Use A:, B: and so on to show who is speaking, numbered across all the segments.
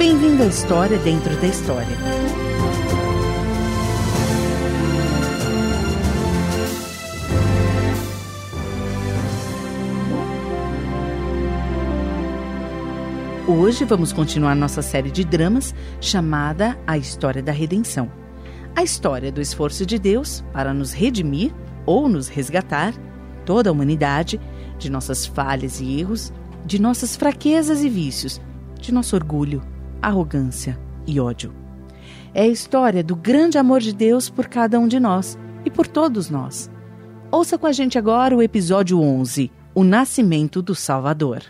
A: Bem-vindo à história dentro da história. Hoje vamos continuar nossa série de dramas chamada A História da Redenção. A história do esforço de Deus para nos redimir ou nos resgatar, toda a humanidade, de nossas falhas e erros, de nossas fraquezas e vícios, de nosso orgulho, arrogância e ódio. É a história do grande amor de Deus por cada um de nós e por todos nós. Ouça com a gente agora o episódio 11, O Nascimento do Salvador.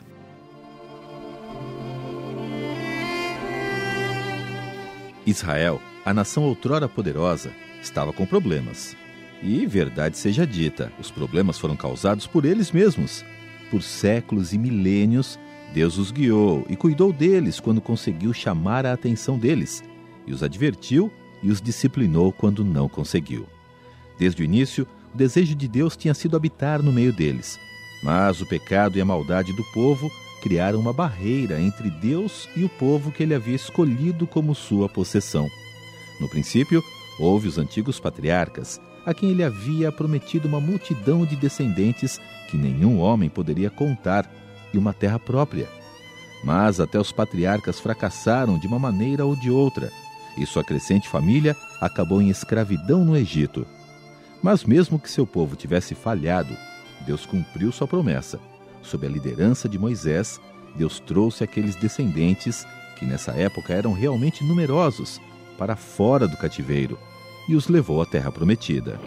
B: Israel, a nação outrora poderosa, estava com problemas. E, verdade seja dita, os problemas foram causados por eles mesmos. Por séculos e milênios, Deus os guiou e cuidou deles quando conseguiu chamar a atenção deles, e os advertiu e os disciplinou quando não conseguiu. Desde o início, o desejo de Deus tinha sido habitar no meio deles, mas o pecado e a maldade do povo criaram uma barreira entre Deus e o povo que ele havia escolhido como sua possessão. No princípio, houve os antigos patriarcas, a quem ele havia prometido uma multidão de descendentes que nenhum homem poderia contar e uma terra própria. Mas até os patriarcas fracassaram de uma maneira ou de outra, e sua crescente família acabou em escravidão no Egito. Mas mesmo que seu povo tivesse falhado, Deus cumpriu sua promessa sob a liderança de Moisés, Deus trouxe aqueles descendentes, que nessa época eram realmente numerosos, para fora do cativeiro e os levou à terra prometida.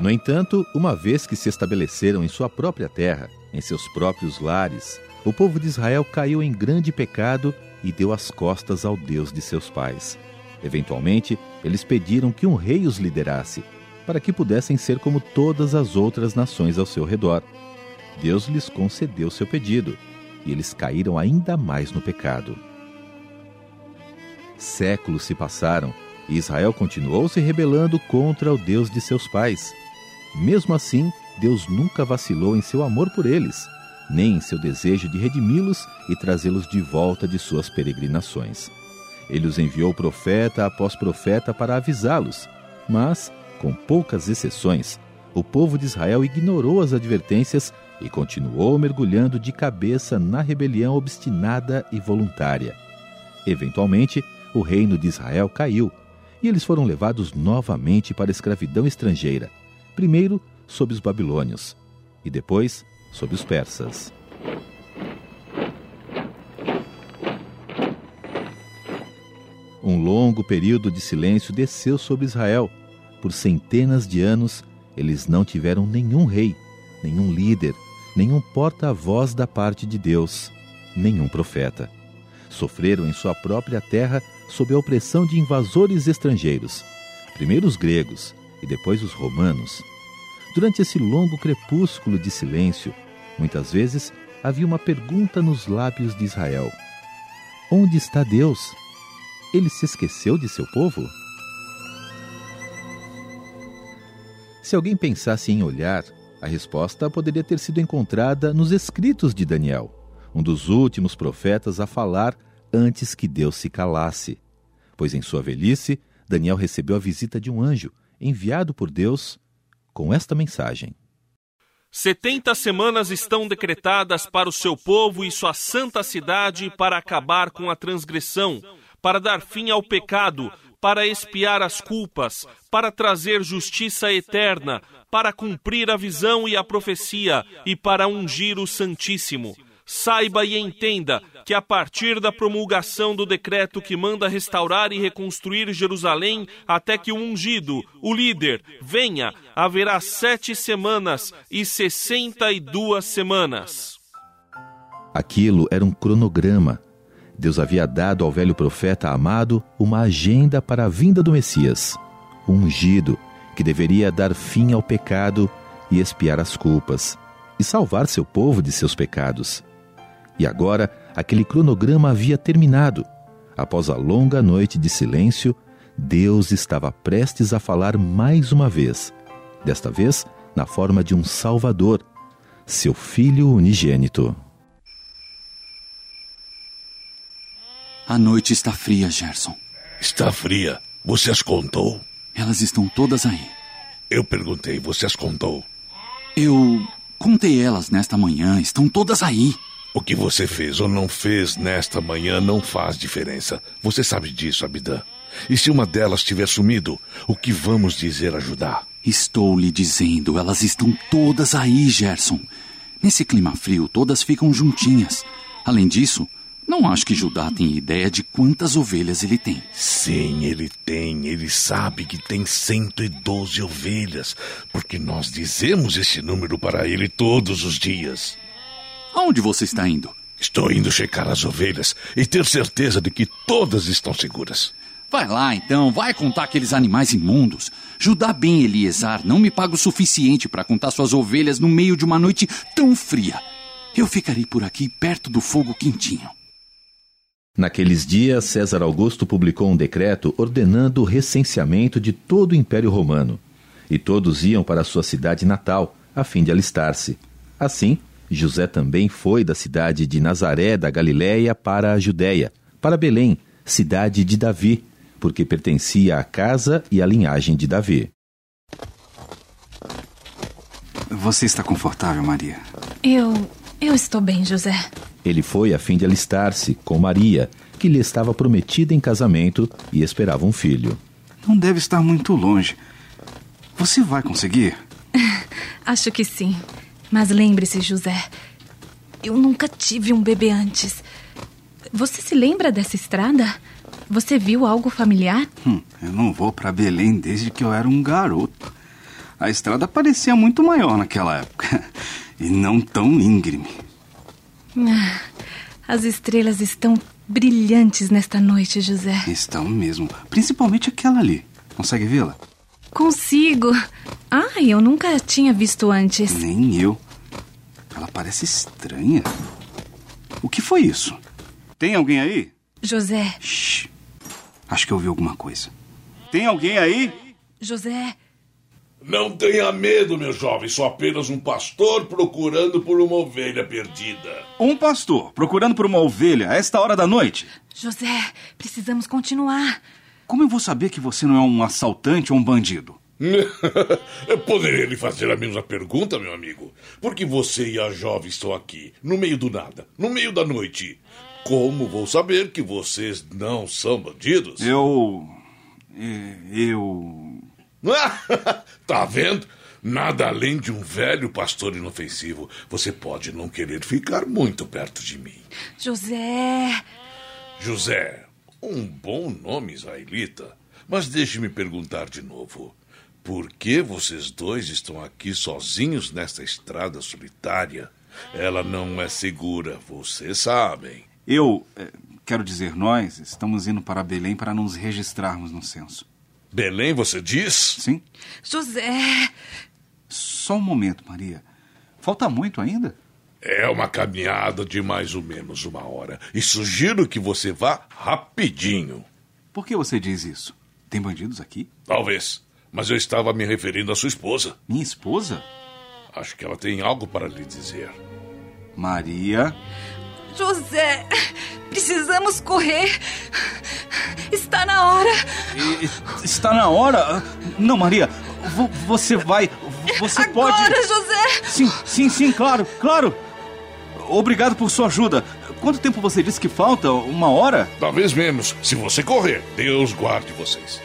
B: No entanto, uma vez que se estabeleceram em sua própria terra, em seus próprios lares, o povo de Israel caiu em grande pecado e deu as costas ao Deus de seus pais. Eventualmente, eles pediram que um rei os liderasse, para que pudessem ser como todas as outras nações ao seu redor. Deus lhes concedeu seu pedido, e eles caíram ainda mais no pecado. Séculos se passaram e Israel continuou se rebelando contra o Deus de seus pais. Mesmo assim, Deus nunca vacilou em seu amor por eles, nem em seu desejo de redimi-los e trazê-los de volta de suas peregrinações. Ele os enviou profeta após profeta para avisá-los, mas com poucas exceções, o povo de Israel ignorou as advertências e continuou mergulhando de cabeça na rebelião obstinada e voluntária. Eventualmente, o reino de Israel caiu e eles foram levados novamente para a escravidão estrangeira, primeiro sob os babilônios e depois sob os persas. Um longo período de silêncio desceu sobre Israel por centenas de anos, eles não tiveram nenhum rei, nenhum líder, nenhum porta-voz da parte de Deus, nenhum profeta. Sofreram em sua própria terra sob a opressão de invasores estrangeiros, primeiro os gregos e depois os romanos. Durante esse longo crepúsculo de silêncio, muitas vezes havia uma pergunta nos lábios de Israel: Onde está Deus? Ele se esqueceu de seu povo? Se alguém pensasse em olhar, a resposta poderia ter sido encontrada nos escritos de Daniel, um dos últimos profetas a falar antes que Deus se calasse. Pois em sua velhice, Daniel recebeu a visita de um anjo enviado por Deus com esta mensagem:
C: Setenta semanas estão decretadas para o seu povo e sua santa cidade para acabar com a transgressão, para dar fim ao pecado, para expiar as culpas, para trazer justiça eterna, para cumprir a visão e a profecia e para ungir o Santíssimo. Saiba e entenda que a partir da promulgação do decreto que manda restaurar e reconstruir Jerusalém até que o ungido, o líder, venha, haverá sete semanas e sessenta e duas semanas.
B: Aquilo era um cronograma Deus havia dado ao velho profeta amado uma agenda para a vinda do Messias, um ungido que deveria dar fim ao pecado e expiar as culpas, e salvar seu povo de seus pecados. E agora aquele cronograma havia terminado. Após a longa noite de silêncio, Deus estava prestes a falar mais uma vez, desta vez na forma de um Salvador. seu Filho unigênito.
D: A noite está fria, Gerson.
E: Está fria. Você as contou?
D: Elas estão todas aí.
E: Eu perguntei, você as contou?
D: Eu contei elas nesta manhã, estão todas aí.
E: O que você fez ou não fez nesta manhã não faz diferença. Você sabe disso, Abidã. E se uma delas tiver sumido, o que vamos dizer a Judá?
D: Estou lhe dizendo, elas estão todas aí, Gerson. Nesse clima frio, todas ficam juntinhas. Além disso, não acho que Judá tenha ideia de quantas ovelhas ele tem.
E: Sim, ele tem. Ele sabe que tem 112 ovelhas, porque nós dizemos esse número para ele todos os dias.
D: Aonde você está indo?
E: Estou indo checar as ovelhas e ter certeza de que todas estão seguras.
D: Vai lá então, vai contar aqueles animais imundos. Judá bem Eliezer não me paga o suficiente para contar suas ovelhas no meio de uma noite tão fria. Eu ficarei por aqui perto do fogo quentinho.
B: Naqueles dias, César Augusto publicou um decreto ordenando o recenseamento de todo o Império Romano. E todos iam para sua cidade natal, a fim de alistar-se. Assim, José também foi da cidade de Nazaré da Galiléia para a Judéia, para Belém, cidade de Davi, porque pertencia à casa e à linhagem de Davi.
F: Você está confortável, Maria?
G: Eu. Eu estou bem, José.
B: Ele foi a fim de alistar-se com Maria, que lhe estava prometida em casamento e esperava um filho.
F: Não deve estar muito longe. Você vai conseguir?
G: Acho que sim. Mas lembre-se, José, eu nunca tive um bebê antes. Você se lembra dessa estrada? Você viu algo familiar?
F: Hum, eu não vou para Belém desde que eu era um garoto. A estrada parecia muito maior naquela época e não tão íngreme.
G: Ah, as estrelas estão brilhantes nesta noite, José.
F: Estão mesmo, principalmente aquela ali. Consegue vê-la?
G: Consigo. Ah, eu nunca tinha visto antes.
F: Nem eu. Ela parece estranha. O que foi isso? Tem alguém aí?
G: José.
F: Shhh. Acho que eu ouvi alguma coisa. Tem alguém aí?
G: José.
E: Não tenha medo, meu jovem. Sou apenas um pastor procurando por uma ovelha perdida.
F: Um pastor procurando por uma ovelha a esta hora da noite?
G: José, precisamos continuar.
F: Como eu vou saber que você não é um assaltante ou um bandido?
E: poderia lhe fazer a mesma pergunta, meu amigo. Por que você e a jovem estão aqui, no meio do nada, no meio da noite? Como vou saber que vocês não são bandidos?
F: Eu. Eu.
E: tá vendo? Nada além de um velho pastor inofensivo. Você pode não querer ficar muito perto de mim.
G: José.
E: José, um bom nome israelita. Mas deixe-me perguntar de novo. Por que vocês dois estão aqui sozinhos nesta estrada solitária? Ela não é segura, vocês sabem.
F: Eu, eh, quero dizer, nós estamos indo para Belém para nos registrarmos no censo.
E: Belém, você diz?
F: Sim.
G: José.
F: Só um momento, Maria. Falta muito ainda?
E: É uma caminhada de mais ou menos uma hora. E sugiro que você vá rapidinho.
F: Por que você diz isso? Tem bandidos aqui?
E: Talvez. Mas eu estava me referindo à sua esposa.
F: Minha esposa?
E: Acho que ela tem algo para lhe dizer.
F: Maria.
G: José, precisamos correr. Está na hora.
F: E, está na hora? Não, Maria. Você vai. Você
G: Agora,
F: pode.
G: Agora, José!
F: Sim, sim, sim, claro, claro. Obrigado por sua ajuda. Quanto tempo você disse que falta? Uma hora?
E: Talvez menos. Se você correr, Deus guarde vocês.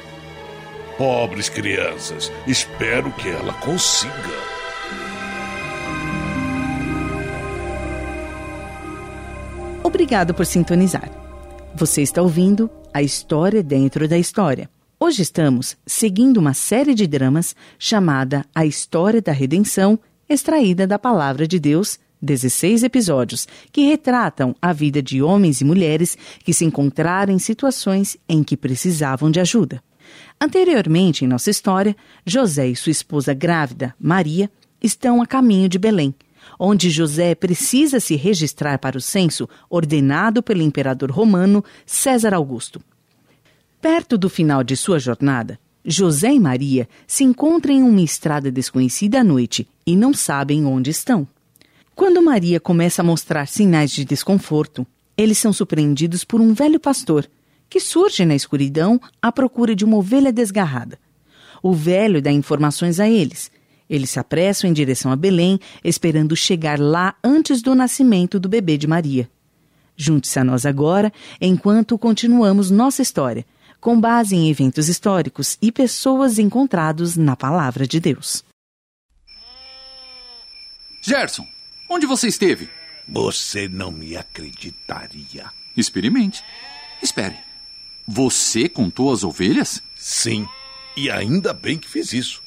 E: Pobres crianças, espero que ela consiga.
A: Obrigado por sintonizar. Você está ouvindo a história dentro da história. Hoje estamos seguindo uma série de dramas chamada A História da Redenção, extraída da Palavra de Deus, 16 episódios, que retratam a vida de homens e mulheres que se encontraram em situações em que precisavam de ajuda. Anteriormente em nossa história, José e sua esposa grávida, Maria, estão a caminho de Belém, onde José precisa se registrar para o censo ordenado pelo imperador romano César Augusto. Perto do final de sua jornada, José e Maria se encontram em uma estrada desconhecida à noite e não sabem onde estão. Quando Maria começa a mostrar sinais de desconforto, eles são surpreendidos por um velho pastor que surge na escuridão à procura de uma ovelha desgarrada. O velho dá informações a eles. Eles se apressam em direção a Belém, esperando chegar lá antes do nascimento do bebê de Maria. Junte-se a nós agora, enquanto continuamos nossa história, com base em eventos históricos e pessoas encontrados na Palavra de Deus.
D: Gerson, onde você esteve?
E: Você não me acreditaria.
D: Experimente. Espere. Você contou as ovelhas?
E: Sim, e ainda bem que fiz isso.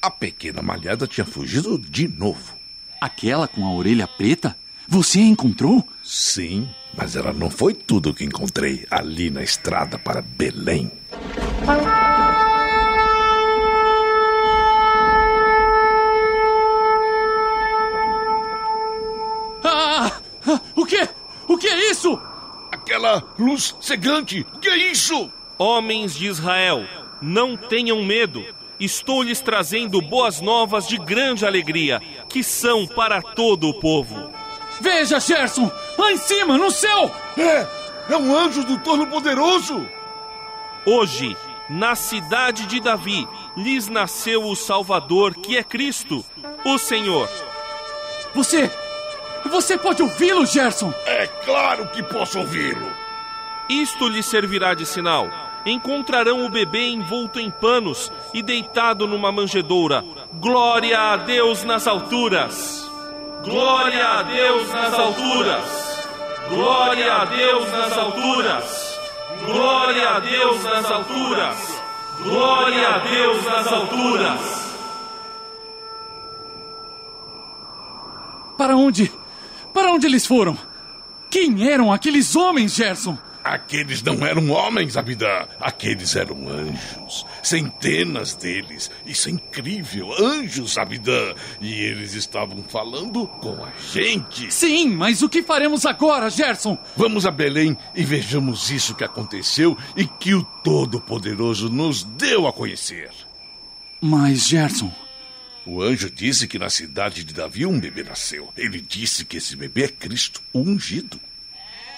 E: A pequena malhada tinha fugido de novo.
D: Aquela com a orelha preta? Você a encontrou?
E: Sim, mas ela não foi tudo o que encontrei ali na estrada para Belém. Aquela luz cegante, que é isso?
C: Homens de Israel, não tenham medo. Estou lhes trazendo boas novas de grande alegria, que são para todo o povo.
D: Veja, Gerson! Lá em cima, no céu!
E: É, é um anjo do Todo-Poderoso.
C: Hoje, na cidade de Davi, lhes nasceu o Salvador, que é Cristo, o Senhor.
D: Você. Você pode ouvi-lo, Gerson!
E: É claro que posso ouvi-lo.
C: Isto lhes servirá de sinal. Encontrarão o bebê envolto em panos e deitado numa manjedoura. Glória a Deus nas alturas! Glória a Deus nas alturas! Glória a Deus nas alturas! Glória a Deus nas alturas! Glória a Deus nas alturas!
D: Para onde? Para onde eles foram? Quem eram aqueles homens, Gerson?
E: Aqueles não eram homens, Abidã. Aqueles eram anjos. Centenas deles. Isso é incrível. Anjos, Abidã. E eles estavam falando com a gente.
D: Sim, mas o que faremos agora, Gerson?
E: Vamos a Belém e vejamos isso que aconteceu e que o Todo-Poderoso nos deu a conhecer.
D: Mas, Gerson,
E: O anjo disse que na cidade de Davi um bebê nasceu. Ele disse que esse bebê é Cristo, o ungido.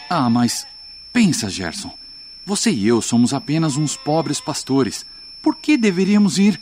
D: Ah, mas pensa, Gerson. Você e eu somos apenas uns pobres pastores. Por que deveríamos ir?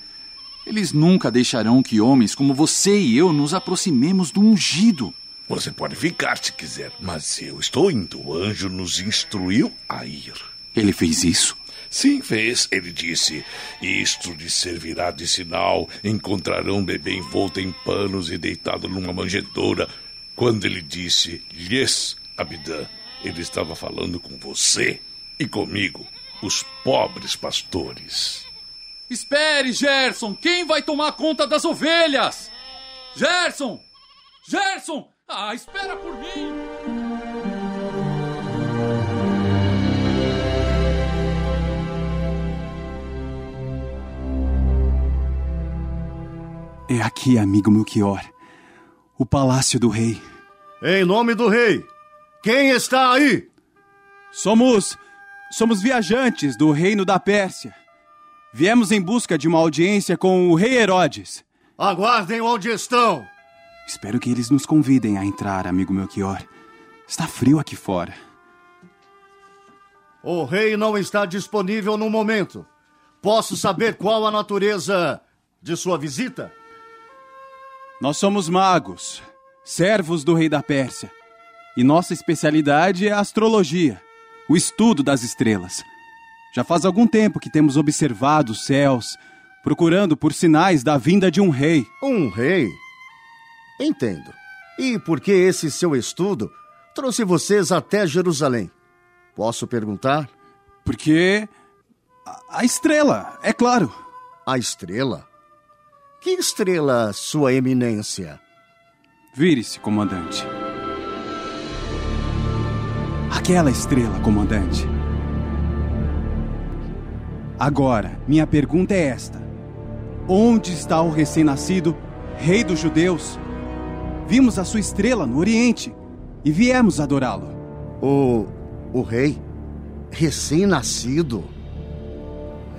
D: Eles nunca deixarão que homens como você e eu nos aproximemos do ungido.
E: Você pode ficar se quiser, mas eu estou indo. O anjo nos instruiu a ir.
D: Ele fez isso?
E: Sim, fez. Ele disse: Isto lhe servirá de sinal. Encontrarão um bebê envolto em panos e deitado numa manjedoura. Quando ele disse lhes, Abidã, ele estava falando com você e comigo, os pobres pastores.
D: Espere, Gerson! Quem vai tomar conta das ovelhas? Gerson! Gerson! Ah, espera por mim!
H: É aqui, amigo Melchior. O palácio do rei.
I: Em nome do rei, quem está aí?
H: Somos. Somos viajantes do reino da Pérsia. Viemos em busca de uma audiência com o rei Herodes.
I: Aguardem onde estão.
H: Espero que eles nos convidem a entrar, amigo Melchior. Está frio aqui fora.
I: O rei não está disponível no momento. Posso saber qual a natureza de sua visita?
H: Nós somos magos, servos do rei da Pérsia. E nossa especialidade é a astrologia, o estudo das estrelas. Já faz algum tempo que temos observado os céus, procurando por sinais da vinda de um rei.
I: Um rei? Entendo. E por que esse seu estudo trouxe vocês até Jerusalém? Posso perguntar?
H: Porque. A, a estrela, é claro.
I: A estrela? Que estrela, Sua Eminência?
H: Vire-se, comandante. Aquela estrela, comandante. Agora, minha pergunta é esta: Onde está o recém-nascido, rei dos judeus? Vimos a sua estrela no Oriente e viemos adorá-lo.
I: O. o rei? Recém-nascido?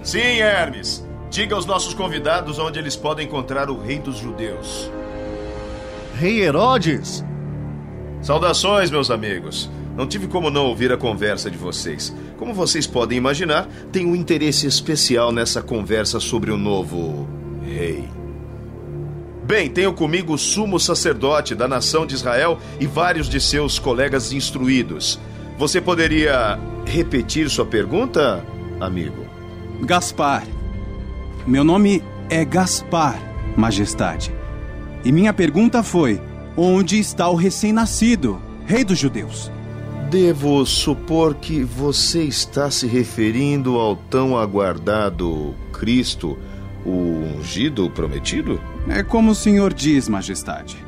J: Sim, Hermes. Diga aos nossos convidados onde eles podem encontrar o rei dos judeus.
I: Rei Herodes?
J: Saudações, meus amigos. Não tive como não ouvir a conversa de vocês. Como vocês podem imaginar, tenho um interesse especial nessa conversa sobre o novo rei. Bem, tenho comigo o sumo sacerdote da nação de Israel e vários de seus colegas instruídos. Você poderia repetir sua pergunta, amigo?
H: Gaspar. Meu nome é Gaspar, Majestade. E minha pergunta foi: onde está o recém-nascido, rei dos judeus?
J: Devo supor que você está se referindo ao tão aguardado Cristo, o ungido prometido?
H: É como o senhor diz, Majestade.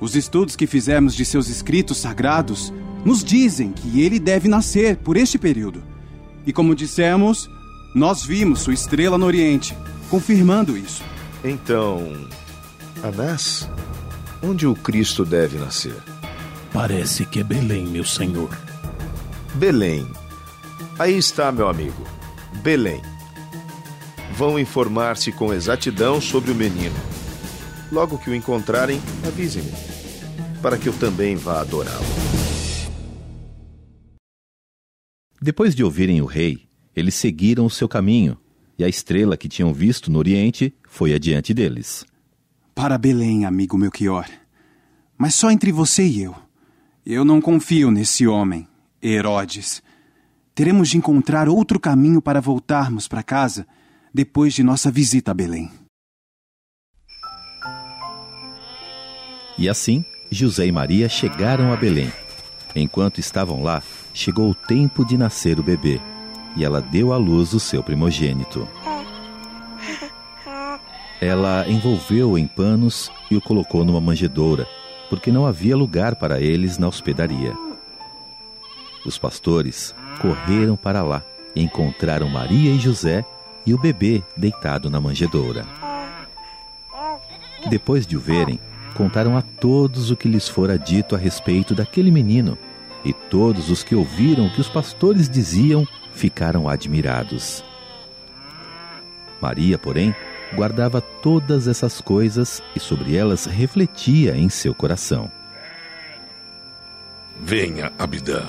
H: Os estudos que fizemos de seus escritos sagrados nos dizem que ele deve nascer por este período. E como dissemos, nós vimos sua estrela no Oriente, confirmando isso.
J: Então, Anás, onde o Cristo deve nascer?
K: Parece que é Belém, meu senhor.
J: Belém. Aí está, meu amigo. Belém. Vão informar-se com exatidão sobre o menino. Logo que o encontrarem, avisem-me, para que eu também vá adorá-lo.
B: Depois de ouvirem o rei, eles seguiram o seu caminho, e a estrela que tinham visto no Oriente foi adiante deles.
H: Para Belém, amigo Melchior. Mas só entre você e eu. Eu não confio nesse homem, Herodes. Teremos de encontrar outro caminho para voltarmos para casa depois de nossa visita a Belém.
B: E assim, José e Maria chegaram a Belém. Enquanto estavam lá, chegou o tempo de nascer o bebê, e ela deu à luz o seu primogênito. Ela envolveu-o em panos e o colocou numa manjedoura porque não havia lugar para eles na hospedaria. Os pastores correram para lá e encontraram Maria e José e o bebê deitado na manjedoura. Depois de o verem, contaram a todos o que lhes fora dito a respeito daquele menino, e todos os que ouviram o que os pastores diziam ficaram admirados. Maria, porém, guardava todas essas coisas e sobre elas refletia em seu coração.
E: Venha, Abidã.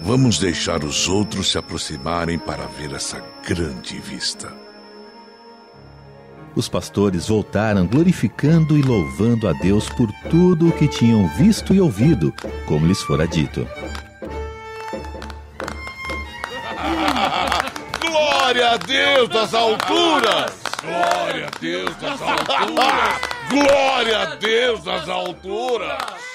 E: Vamos deixar os outros se aproximarem para ver essa grande vista.
B: Os pastores voltaram glorificando e louvando a Deus por tudo o que tinham visto e ouvido, como lhes fora dito.
E: Glória a Deus das alturas! Glória a Deus nas alturas! Glória a Deus nas alturas!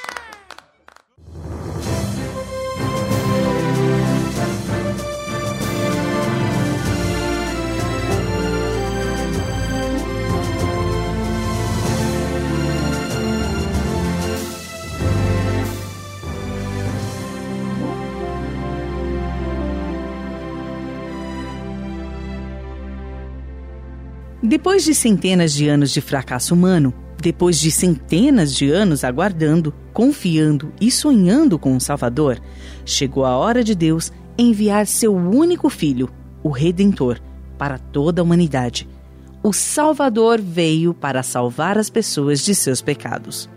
A: Depois de centenas de anos de fracasso humano, depois de centenas de anos aguardando, confiando e sonhando com um Salvador, chegou a hora de Deus enviar seu único filho, o Redentor, para toda a humanidade. O Salvador veio para salvar as pessoas de seus pecados.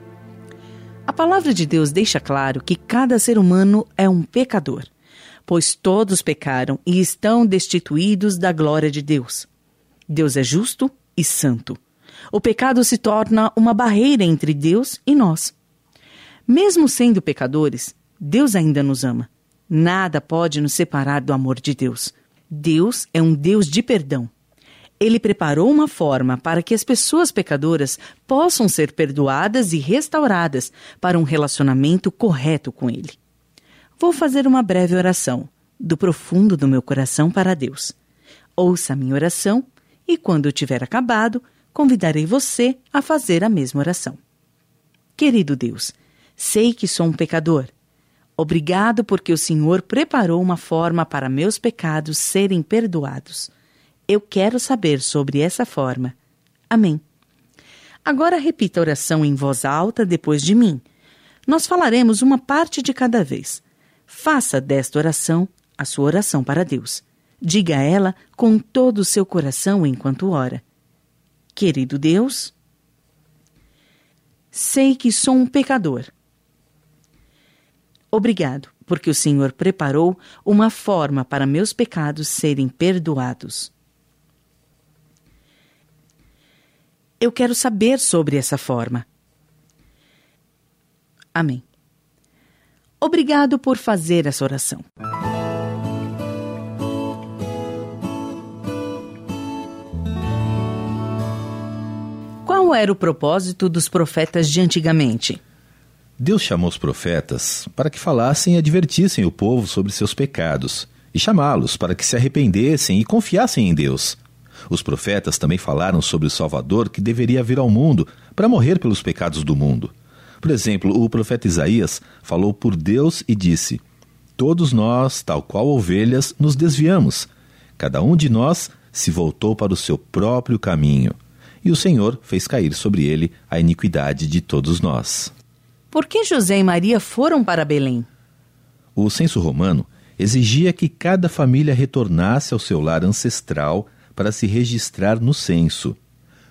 A: A palavra de Deus deixa claro que cada ser humano é um pecador, pois todos pecaram e estão destituídos da glória de Deus. Deus é justo e santo. O pecado se torna uma barreira entre Deus e nós. Mesmo sendo pecadores, Deus ainda nos ama. Nada pode nos separar do amor de Deus. Deus é um Deus de perdão. Ele preparou uma forma para que as pessoas pecadoras possam ser perdoadas e restauradas para um relacionamento correto com Ele. Vou fazer uma breve oração, do profundo do meu coração para Deus. Ouça a minha oração e quando tiver acabado, convidarei você a fazer a mesma oração. Querido Deus, sei que sou um pecador. Obrigado porque o Senhor preparou uma forma para meus pecados serem perdoados. Eu quero saber sobre essa forma. Amém. Agora repita a oração em voz alta depois de mim. Nós falaremos uma parte de cada vez. Faça desta oração a sua oração para Deus. Diga a ela com todo o seu coração enquanto ora: Querido Deus, sei que sou um pecador. Obrigado, porque o Senhor preparou uma forma para meus pecados serem perdoados. Eu quero saber sobre essa forma. Amém. Obrigado por fazer essa oração. Qual era o propósito dos profetas de antigamente?
B: Deus chamou os profetas para que falassem e advertissem o povo sobre seus pecados, e chamá-los para que se arrependessem e confiassem em Deus. Os profetas também falaram sobre o Salvador que deveria vir ao mundo para morrer pelos pecados do mundo. Por exemplo, o profeta Isaías falou por Deus e disse: Todos nós, tal qual ovelhas, nos desviamos. Cada um de nós se voltou para o seu próprio caminho. E o Senhor fez cair sobre ele a iniquidade de todos nós.
A: Por que José e Maria foram para Belém?
B: O censo romano exigia que cada família retornasse ao seu lar ancestral para se registrar no censo.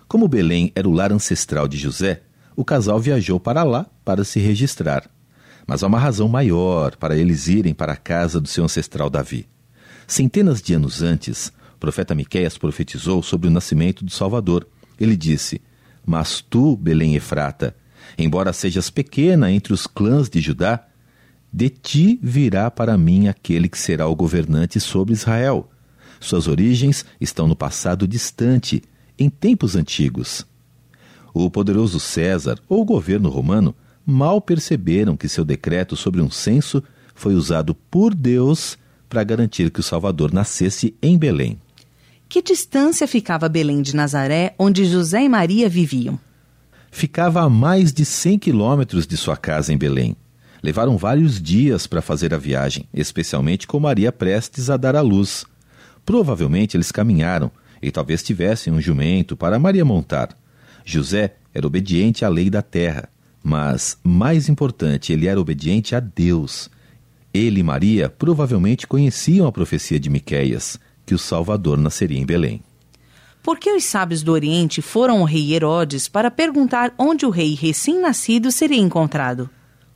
B: Como Belém era o lar ancestral de José, o casal viajou para lá para se registrar. Mas há uma razão maior para eles irem para a casa do seu ancestral Davi. Centenas de anos antes, o profeta Miqueias profetizou sobre o nascimento do Salvador. Ele disse: Mas tu, Belém Efrata, Embora sejas pequena entre os clãs de Judá, de ti virá para mim aquele que será o governante sobre Israel. Suas origens estão no passado distante, em tempos antigos. O poderoso César ou o governo romano mal perceberam que seu decreto sobre um censo foi usado por Deus para garantir que o Salvador nascesse em Belém.
A: Que distância ficava Belém de Nazaré, onde José e Maria viviam?
B: ficava a mais de 100 quilômetros de sua casa em Belém. Levaram vários dias para fazer a viagem, especialmente com Maria prestes a dar à luz. Provavelmente eles caminharam e talvez tivessem um jumento para Maria montar. José era obediente à lei da terra, mas, mais importante, ele era obediente a Deus. Ele e Maria provavelmente conheciam a profecia de Miqueias, que o Salvador nasceria em Belém.
A: Por que os sábios do Oriente foram ao rei Herodes para perguntar onde o rei recém-nascido seria encontrado?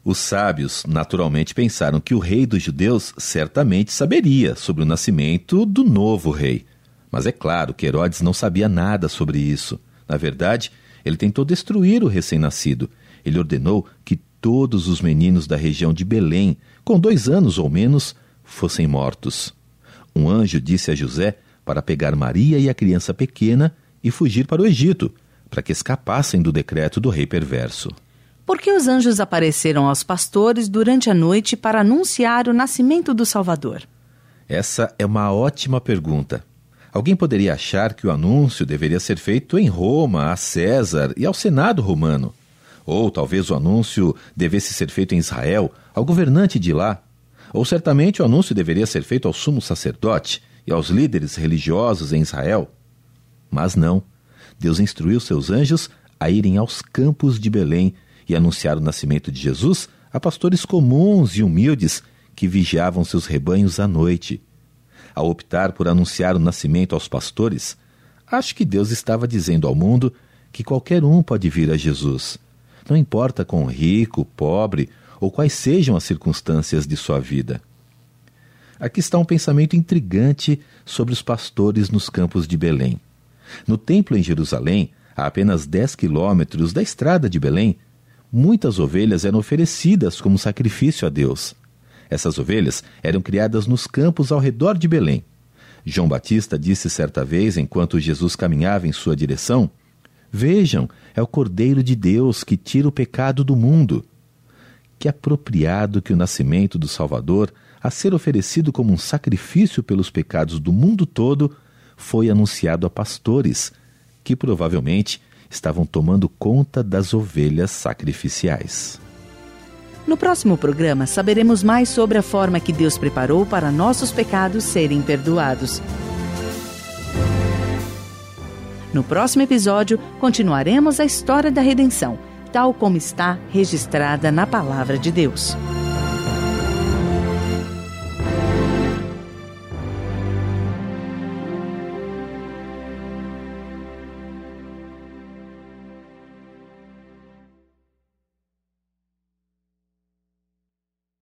B: Os sábios naturalmente pensaram que o rei dos judeus certamente saberia sobre o nascimento do novo rei. Mas é claro que Herodes não sabia nada sobre isso. Na verdade, ele tentou destruir o recém-nascido. Ele ordenou que todos os meninos da região de Belém, com dois anos ou menos, fossem mortos. Um anjo disse a José para pegar Maria e a criança pequena e fugir para o Egito, para que escapassem do decreto do rei perverso.
A: Por que os anjos apareceram aos pastores durante a noite para anunciar o nascimento do Salvador?
B: Essa é uma ótima pergunta. Alguém poderia achar que o anúncio deveria ser feito em Roma, a César e ao Senado romano. Ou talvez o anúncio devesse ser feito em Israel, ao governante de lá. Ou certamente o anúncio deveria ser feito ao sumo sacerdote, e aos líderes religiosos em Israel. Mas não. Deus instruiu seus anjos a irem aos campos de Belém e anunciar o nascimento de Jesus a pastores comuns e humildes que vigiavam seus rebanhos à noite. Ao optar por anunciar o nascimento aos pastores, acho que Deus estava dizendo ao mundo que qualquer um pode vir a Jesus. Não importa quão rico, pobre ou quais sejam as circunstâncias de sua vida. Aqui está um pensamento intrigante sobre os pastores nos campos de Belém. No templo em Jerusalém, a apenas 10 quilômetros da estrada de Belém, muitas ovelhas eram oferecidas como sacrifício a Deus. Essas ovelhas eram criadas nos campos ao redor de Belém. João Batista disse certa vez, enquanto Jesus caminhava em sua direção: Vejam, é o Cordeiro de Deus que tira o pecado do mundo. Que apropriado que o nascimento do Salvador a ser oferecido como um sacrifício pelos pecados do mundo todo, foi anunciado a pastores, que provavelmente estavam tomando conta das ovelhas sacrificiais.
A: No próximo programa, saberemos mais sobre a forma que Deus preparou para nossos pecados serem perdoados. No próximo episódio, continuaremos a história da redenção, tal como está registrada na Palavra de Deus.